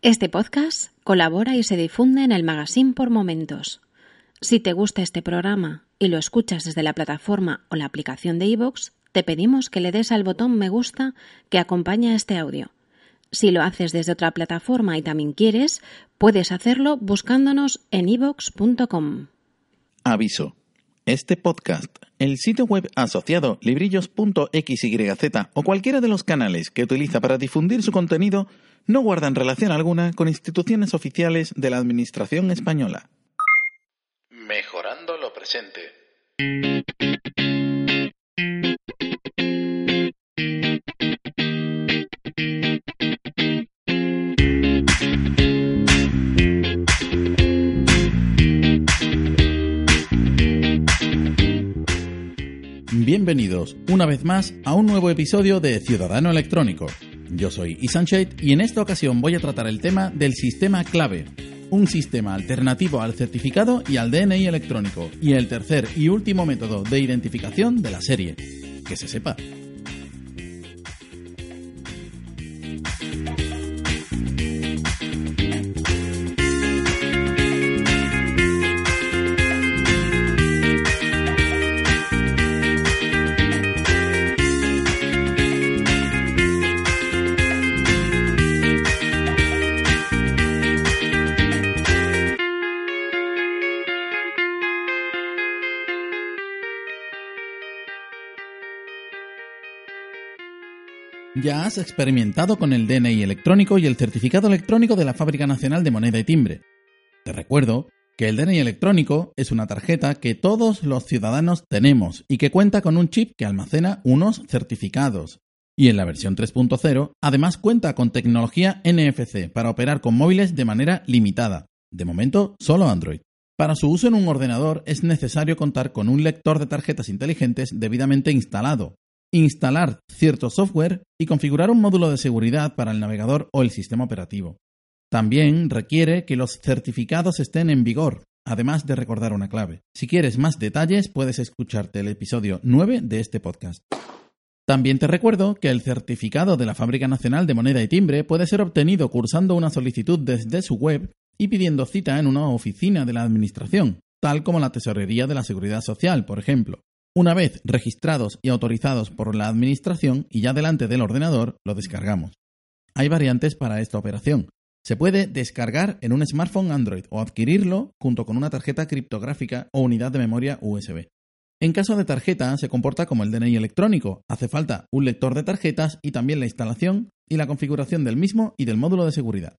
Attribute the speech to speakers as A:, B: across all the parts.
A: Este podcast colabora y se difunde en el magazine por momentos. Si te gusta este programa y lo escuchas desde la plataforma o la aplicación de iVoox, te pedimos que le des al botón me gusta que acompaña este audio. Si lo haces desde otra plataforma y también quieres, puedes hacerlo buscándonos en ivox.com.
B: Aviso. Este podcast, el sitio web asociado librillos.xyz o cualquiera de los canales que utiliza para difundir su contenido no guardan relación alguna con instituciones oficiales de la Administración española. Mejorando lo presente. Bienvenidos una vez más a un nuevo episodio de Ciudadano Electrónico. Yo soy Isan y en esta ocasión voy a tratar el tema del sistema clave, un sistema alternativo al certificado y al DNI electrónico, y el tercer y último método de identificación de la serie. Que se sepa. Ya has experimentado con el DNI electrónico y el certificado electrónico de la Fábrica Nacional de Moneda y Timbre. Te recuerdo que el DNI electrónico es una tarjeta que todos los ciudadanos tenemos y que cuenta con un chip que almacena unos certificados. Y en la versión 3.0 además cuenta con tecnología NFC para operar con móviles de manera limitada. De momento, solo Android. Para su uso en un ordenador es necesario contar con un lector de tarjetas inteligentes debidamente instalado, instalar cierto software y configurar un módulo de seguridad para el navegador o el sistema operativo. También requiere que los certificados estén en vigor, además de recordar una clave. Si quieres más detalles, puedes escucharte el episodio 9 de este podcast. También te recuerdo que el certificado de la Fábrica Nacional de Moneda y Timbre puede ser obtenido cursando una solicitud desde su web y pidiendo cita en una oficina de la Administración, tal como la Tesorería de la Seguridad Social, por ejemplo. Una vez registrados y autorizados por la Administración y ya delante del ordenador, lo descargamos. Hay variantes para esta operación. Se puede descargar en un smartphone Android o adquirirlo junto con una tarjeta criptográfica o unidad de memoria USB. En caso de tarjeta, se comporta como el DNI electrónico. Hace falta un lector de tarjetas y también la instalación y la configuración del mismo y del módulo de seguridad.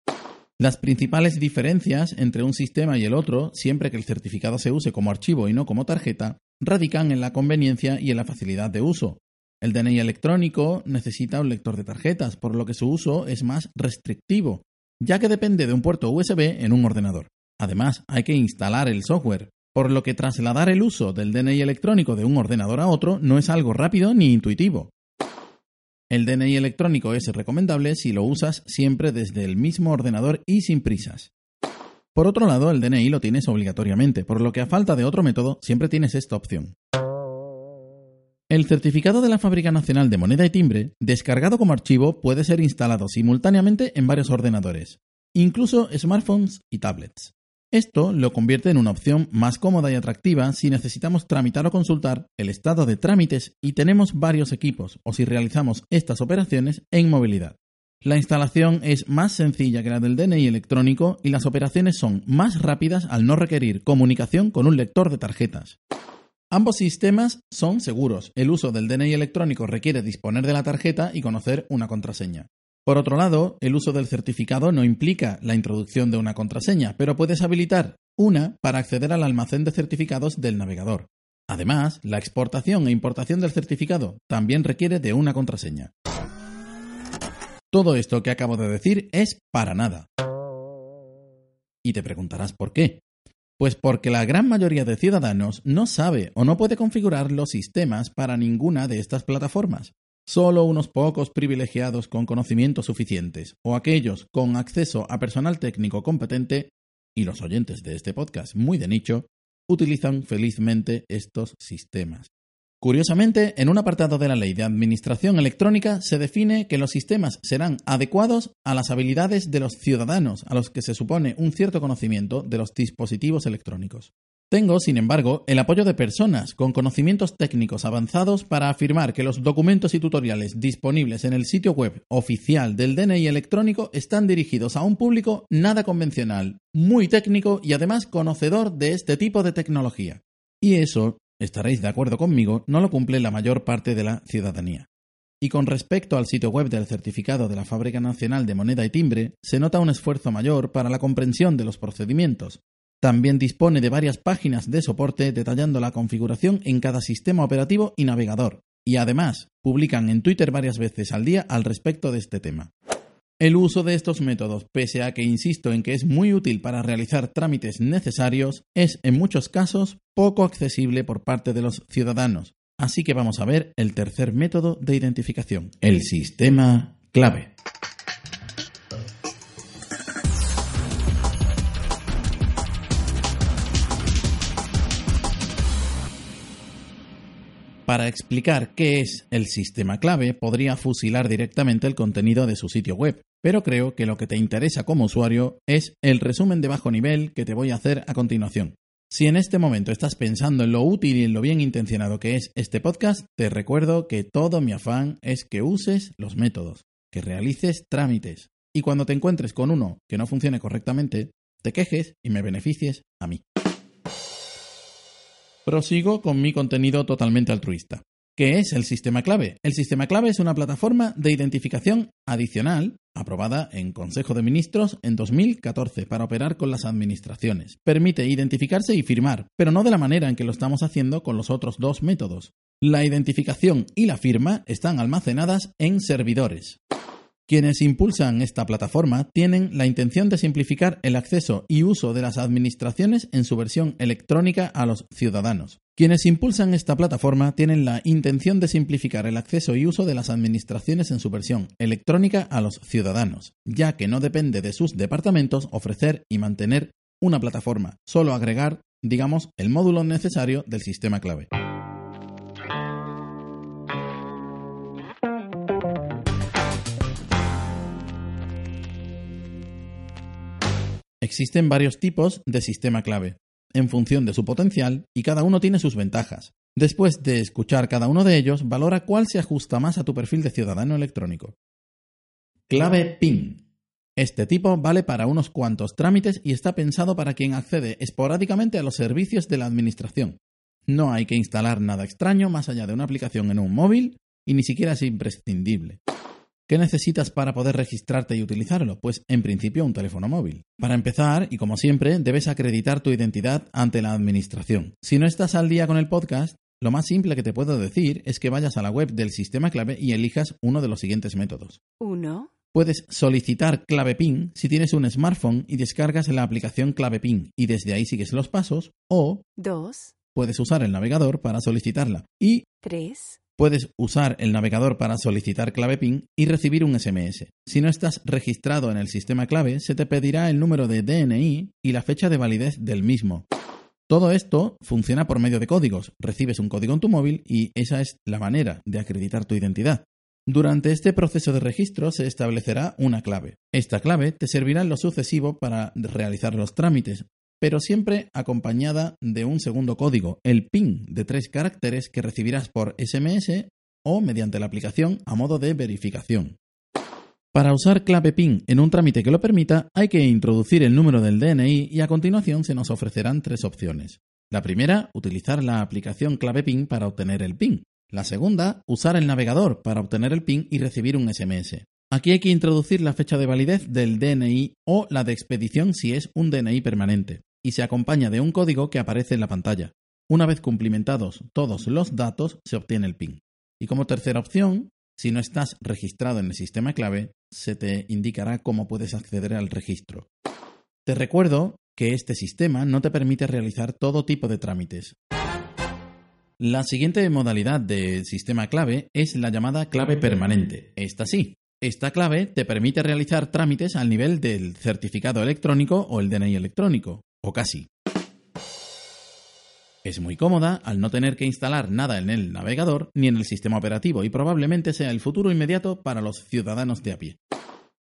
B: Las principales diferencias entre un sistema y el otro, siempre que el certificado se use como archivo y no como tarjeta, radican en la conveniencia y en la facilidad de uso. El DNI electrónico necesita un lector de tarjetas, por lo que su uso es más restrictivo, ya que depende de un puerto USB en un ordenador. Además, hay que instalar el software, por lo que trasladar el uso del DNI electrónico de un ordenador a otro no es algo rápido ni intuitivo. El DNI electrónico es recomendable si lo usas siempre desde el mismo ordenador y sin prisas. Por otro lado, el DNI lo tienes obligatoriamente, por lo que a falta de otro método siempre tienes esta opción. El certificado de la Fábrica Nacional de Moneda y Timbre, descargado como archivo, puede ser instalado simultáneamente en varios ordenadores, incluso smartphones y tablets. Esto lo convierte en una opción más cómoda y atractiva si necesitamos tramitar o consultar el estado de trámites y tenemos varios equipos o si realizamos estas operaciones en movilidad. La instalación es más sencilla que la del DNI electrónico y las operaciones son más rápidas al no requerir comunicación con un lector de tarjetas. Ambos sistemas son seguros. El uso del DNI electrónico requiere disponer de la tarjeta y conocer una contraseña. Por otro lado, el uso del certificado no implica la introducción de una contraseña, pero puedes habilitar una para acceder al almacén de certificados del navegador. Además, la exportación e importación del certificado también requiere de una contraseña. Todo esto que acabo de decir es para nada. Y te preguntarás por qué. Pues porque la gran mayoría de ciudadanos no sabe o no puede configurar los sistemas para ninguna de estas plataformas. Solo unos pocos privilegiados con conocimientos suficientes o aquellos con acceso a personal técnico competente y los oyentes de este podcast muy de nicho utilizan felizmente estos sistemas. Curiosamente, en un apartado de la Ley de Administración Electrónica se define que los sistemas serán adecuados a las habilidades de los ciudadanos, a los que se supone un cierto conocimiento de los dispositivos electrónicos. Tengo, sin embargo, el apoyo de personas con conocimientos técnicos avanzados para afirmar que los documentos y tutoriales disponibles en el sitio web oficial del DNI electrónico están dirigidos a un público nada convencional, muy técnico y además conocedor de este tipo de tecnología. Y eso, estaréis de acuerdo conmigo, no lo cumple la mayor parte de la ciudadanía. Y con respecto al sitio web del certificado de la Fábrica Nacional de Moneda y Timbre, se nota un esfuerzo mayor para la comprensión de los procedimientos, también dispone de varias páginas de soporte detallando la configuración en cada sistema operativo y navegador, y además publican en Twitter varias veces al día al respecto de este tema. El uso de estos métodos, pese a que insisto en que es muy útil para realizar trámites necesarios, es en muchos casos poco accesible por parte de los ciudadanos. Así que vamos a ver el tercer método de identificación, el sistema clave. Para explicar qué es el sistema clave, podría fusilar directamente el contenido de su sitio web, pero creo que lo que te interesa como usuario es el resumen de bajo nivel que te voy a hacer a continuación. Si en este momento estás pensando en lo útil y en lo bien intencionado que es este podcast, te recuerdo que todo mi afán es que uses los métodos, que realices trámites y cuando te encuentres con uno que no funcione correctamente, te quejes y me beneficies a mí. Prosigo con mi contenido totalmente altruista. ¿Qué es el sistema clave? El sistema clave es una plataforma de identificación adicional aprobada en Consejo de Ministros en 2014 para operar con las administraciones. Permite identificarse y firmar, pero no de la manera en que lo estamos haciendo con los otros dos métodos. La identificación y la firma están almacenadas en servidores. Quienes impulsan esta plataforma tienen la intención de simplificar el acceso y uso de las administraciones en su versión electrónica a los ciudadanos. Quienes impulsan esta plataforma tienen la intención de simplificar el acceso y uso de las administraciones en su versión electrónica a los ciudadanos, ya que no depende de sus departamentos ofrecer y mantener una plataforma, solo agregar, digamos, el módulo necesario del sistema clave. Existen varios tipos de sistema clave, en función de su potencial, y cada uno tiene sus ventajas. Después de escuchar cada uno de ellos, valora cuál se ajusta más a tu perfil de ciudadano electrónico. Clave PIN. Este tipo vale para unos cuantos trámites y está pensado para quien accede esporádicamente a los servicios de la Administración. No hay que instalar nada extraño más allá de una aplicación en un móvil y ni siquiera es imprescindible. ¿Qué necesitas para poder registrarte y utilizarlo? Pues en principio un teléfono móvil. Para empezar, y como siempre, debes acreditar tu identidad ante la Administración. Si no estás al día con el podcast, lo más simple que te puedo decir es que vayas a la web del sistema clave y elijas uno de los siguientes métodos.
A: 1.
B: Puedes solicitar clave PIN si tienes un smartphone y descargas la aplicación clave PIN y desde ahí sigues los pasos o
A: 2.
B: Puedes usar el navegador para solicitarla y
A: 3.
B: Puedes usar el navegador para solicitar clave PIN y recibir un SMS. Si no estás registrado en el sistema clave, se te pedirá el número de DNI y la fecha de validez del mismo. Todo esto funciona por medio de códigos. Recibes un código en tu móvil y esa es la manera de acreditar tu identidad. Durante este proceso de registro se establecerá una clave. Esta clave te servirá en lo sucesivo para realizar los trámites, pero siempre acompañada de un segundo código, el PIN de tres caracteres que recibirás por SMS o mediante la aplicación a modo de verificación. Para usar clave PIN en un trámite que lo permita, hay que introducir el número del DNI y a continuación se nos ofrecerán tres opciones. La primera, utilizar la aplicación clave PIN para obtener el PIN. La segunda, usar el navegador para obtener el PIN y recibir un SMS. Aquí hay que introducir la fecha de validez del DNI o la de expedición si es un DNI permanente y se acompaña de un código que aparece en la pantalla. Una vez cumplimentados todos los datos, se obtiene el PIN. Y como tercera opción, si no estás registrado en el sistema clave, se te indicará cómo puedes acceder al registro. Te recuerdo que este sistema no te permite realizar todo tipo de trámites. La siguiente modalidad del sistema clave es la llamada clave permanente. Esta sí, esta clave te permite realizar trámites al nivel del certificado electrónico o el DNI electrónico, o casi. Es muy cómoda al no tener que instalar nada en el navegador ni en el sistema operativo y probablemente sea el futuro inmediato para los ciudadanos de a pie.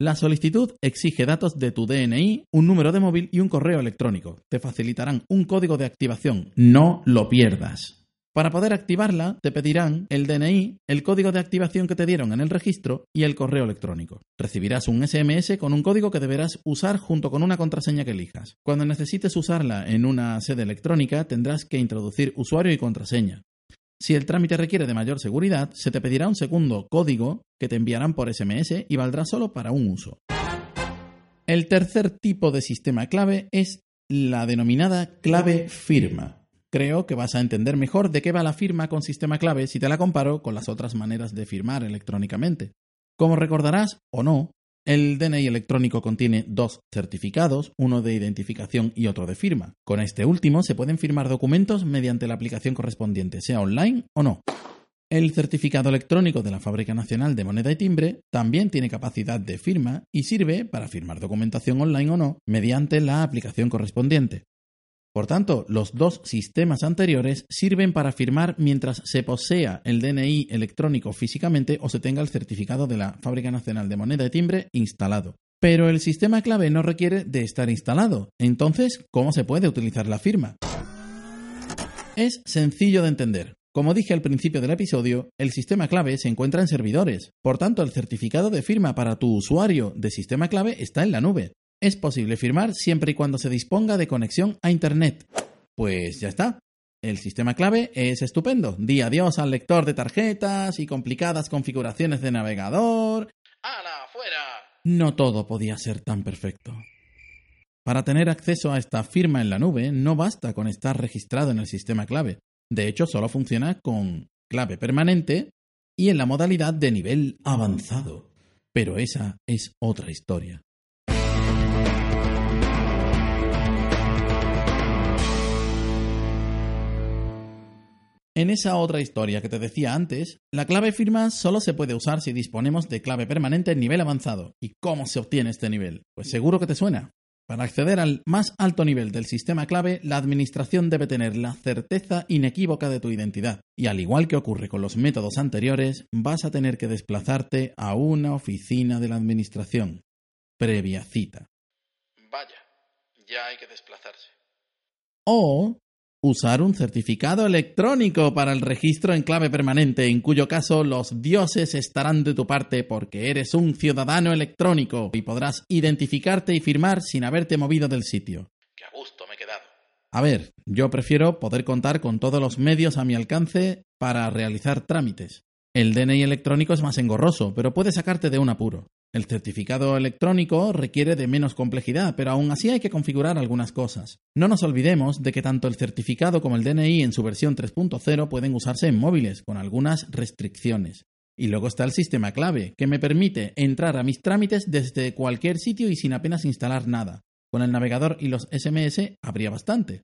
B: La solicitud exige datos de tu DNI, un número de móvil y un correo electrónico. Te facilitarán un código de activación. No lo pierdas. Para poder activarla, te pedirán el DNI, el código de activación que te dieron en el registro y el correo electrónico. Recibirás un SMS con un código que deberás usar junto con una contraseña que elijas. Cuando necesites usarla en una sede electrónica, tendrás que introducir usuario y contraseña. Si el trámite requiere de mayor seguridad, se te pedirá un segundo código que te enviarán por SMS y valdrá solo para un uso. El tercer tipo de sistema clave es la denominada clave firma. Creo que vas a entender mejor de qué va la firma con sistema clave si te la comparo con las otras maneras de firmar electrónicamente. Como recordarás o no, el DNI electrónico contiene dos certificados, uno de identificación y otro de firma. Con este último se pueden firmar documentos mediante la aplicación correspondiente, sea online o no. El certificado electrónico de la Fábrica Nacional de Moneda y Timbre también tiene capacidad de firma y sirve para firmar documentación online o no mediante la aplicación correspondiente. Por tanto, los dos sistemas anteriores sirven para firmar mientras se posea el DNI electrónico físicamente o se tenga el certificado de la Fábrica Nacional de Moneda y Timbre instalado. Pero el sistema clave no requiere de estar instalado. Entonces, ¿cómo se puede utilizar la firma? Es sencillo de entender. Como dije al principio del episodio, el sistema clave se encuentra en servidores. Por tanto, el certificado de firma para tu usuario de sistema clave está en la nube. Es posible firmar siempre y cuando se disponga de conexión a Internet. Pues ya está. El sistema clave es estupendo. Di adiós al lector de tarjetas y complicadas configuraciones de navegador.
C: ¡Hala, fuera!
B: No todo podía ser tan perfecto. Para tener acceso a esta firma en la nube no basta con estar registrado en el sistema clave. De hecho, solo funciona con clave permanente y en la modalidad de nivel avanzado. Pero esa es otra historia. En esa otra historia que te decía antes, la clave firma solo se puede usar si disponemos de clave permanente en nivel avanzado. ¿Y cómo se obtiene este nivel? Pues seguro que te suena. Para acceder al más alto nivel del sistema clave, la Administración debe tener la certeza inequívoca de tu identidad. Y al igual que ocurre con los métodos anteriores, vas a tener que desplazarte a una oficina de la Administración. Previa cita.
C: Vaya, ya hay que desplazarse.
B: O Usar un certificado electrónico para el registro en clave permanente, en cuyo caso los dioses estarán de tu parte porque eres un ciudadano electrónico y podrás identificarte y firmar sin haberte movido del sitio.
C: Qué a gusto me he quedado.
B: A ver, yo prefiero poder contar con todos los medios a mi alcance para realizar trámites. El DNI electrónico es más engorroso, pero puede sacarte de un apuro. El certificado electrónico requiere de menos complejidad, pero aún así hay que configurar algunas cosas. No nos olvidemos de que tanto el certificado como el DNI en su versión 3.0 pueden usarse en móviles, con algunas restricciones. Y luego está el sistema clave, que me permite entrar a mis trámites desde cualquier sitio y sin apenas instalar nada. Con el navegador y los SMS habría bastante.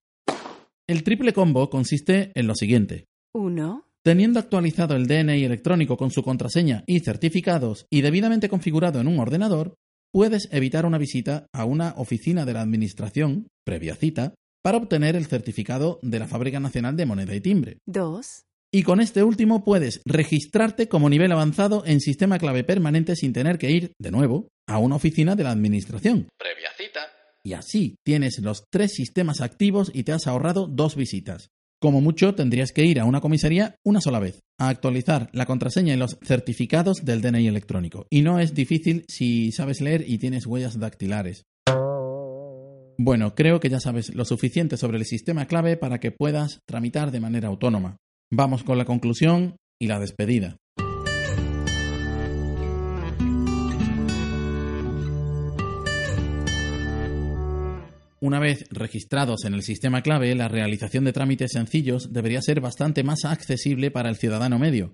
B: El triple combo consiste en lo siguiente.
D: 1.
B: Teniendo actualizado el DNI electrónico con su contraseña y certificados y debidamente configurado en un ordenador, puedes evitar una visita a una oficina de la Administración, previa cita, para obtener el certificado de la Fábrica Nacional de Moneda y Timbre.
D: 2.
B: Y con este último puedes registrarte como nivel avanzado en sistema clave permanente sin tener que ir, de nuevo, a una oficina de la Administración.
C: Previa cita.
B: Y así tienes los tres sistemas activos y te has ahorrado dos visitas. Como mucho tendrías que ir a una comisaría una sola vez, a actualizar la contraseña y los certificados del DNI electrónico. Y no es difícil si sabes leer y tienes huellas dactilares. Bueno, creo que ya sabes lo suficiente sobre el sistema clave para que puedas tramitar de manera autónoma. Vamos con la conclusión y la despedida. Una vez registrados en el sistema clave, la realización de trámites sencillos debería ser bastante más accesible para el ciudadano medio.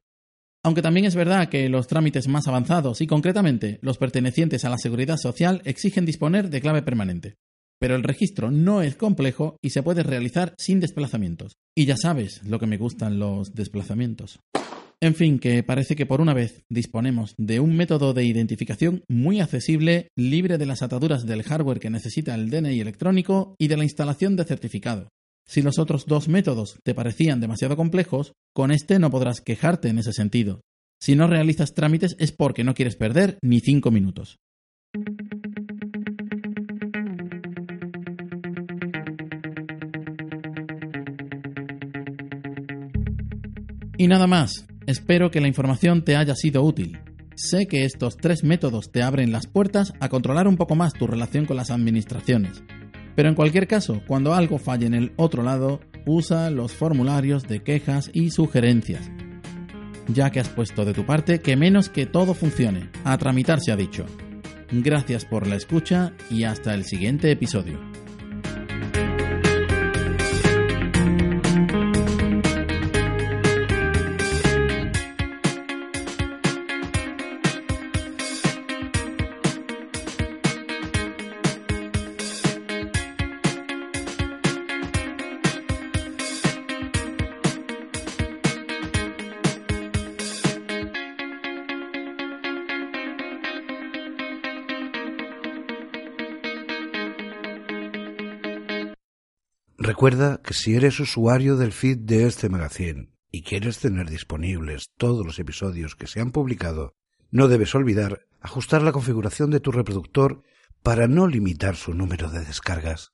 B: Aunque también es verdad que los trámites más avanzados y concretamente los pertenecientes a la seguridad social exigen disponer de clave permanente. Pero el registro no es complejo y se puede realizar sin desplazamientos. Y ya sabes lo que me gustan los desplazamientos. En fin, que parece que por una vez disponemos de un método de identificación muy accesible, libre de las ataduras del hardware que necesita el DNI electrónico y de la instalación de certificado. Si los otros dos métodos te parecían demasiado complejos, con este no podrás quejarte en ese sentido. Si no realizas trámites es porque no quieres perder ni cinco minutos. Y nada más. Espero que la información te haya sido útil. Sé que estos tres métodos te abren las puertas a controlar un poco más tu relación con las administraciones. Pero en cualquier caso, cuando algo falle en el otro lado, usa los formularios de quejas y sugerencias. Ya que has puesto de tu parte que menos que todo funcione, a tramitar se ha dicho. Gracias por la escucha y hasta el siguiente episodio.
D: Recuerda que si eres usuario del feed de este magazine y quieres tener disponibles todos los episodios que se han publicado, no debes olvidar ajustar la configuración de tu reproductor para no limitar su número de descargas.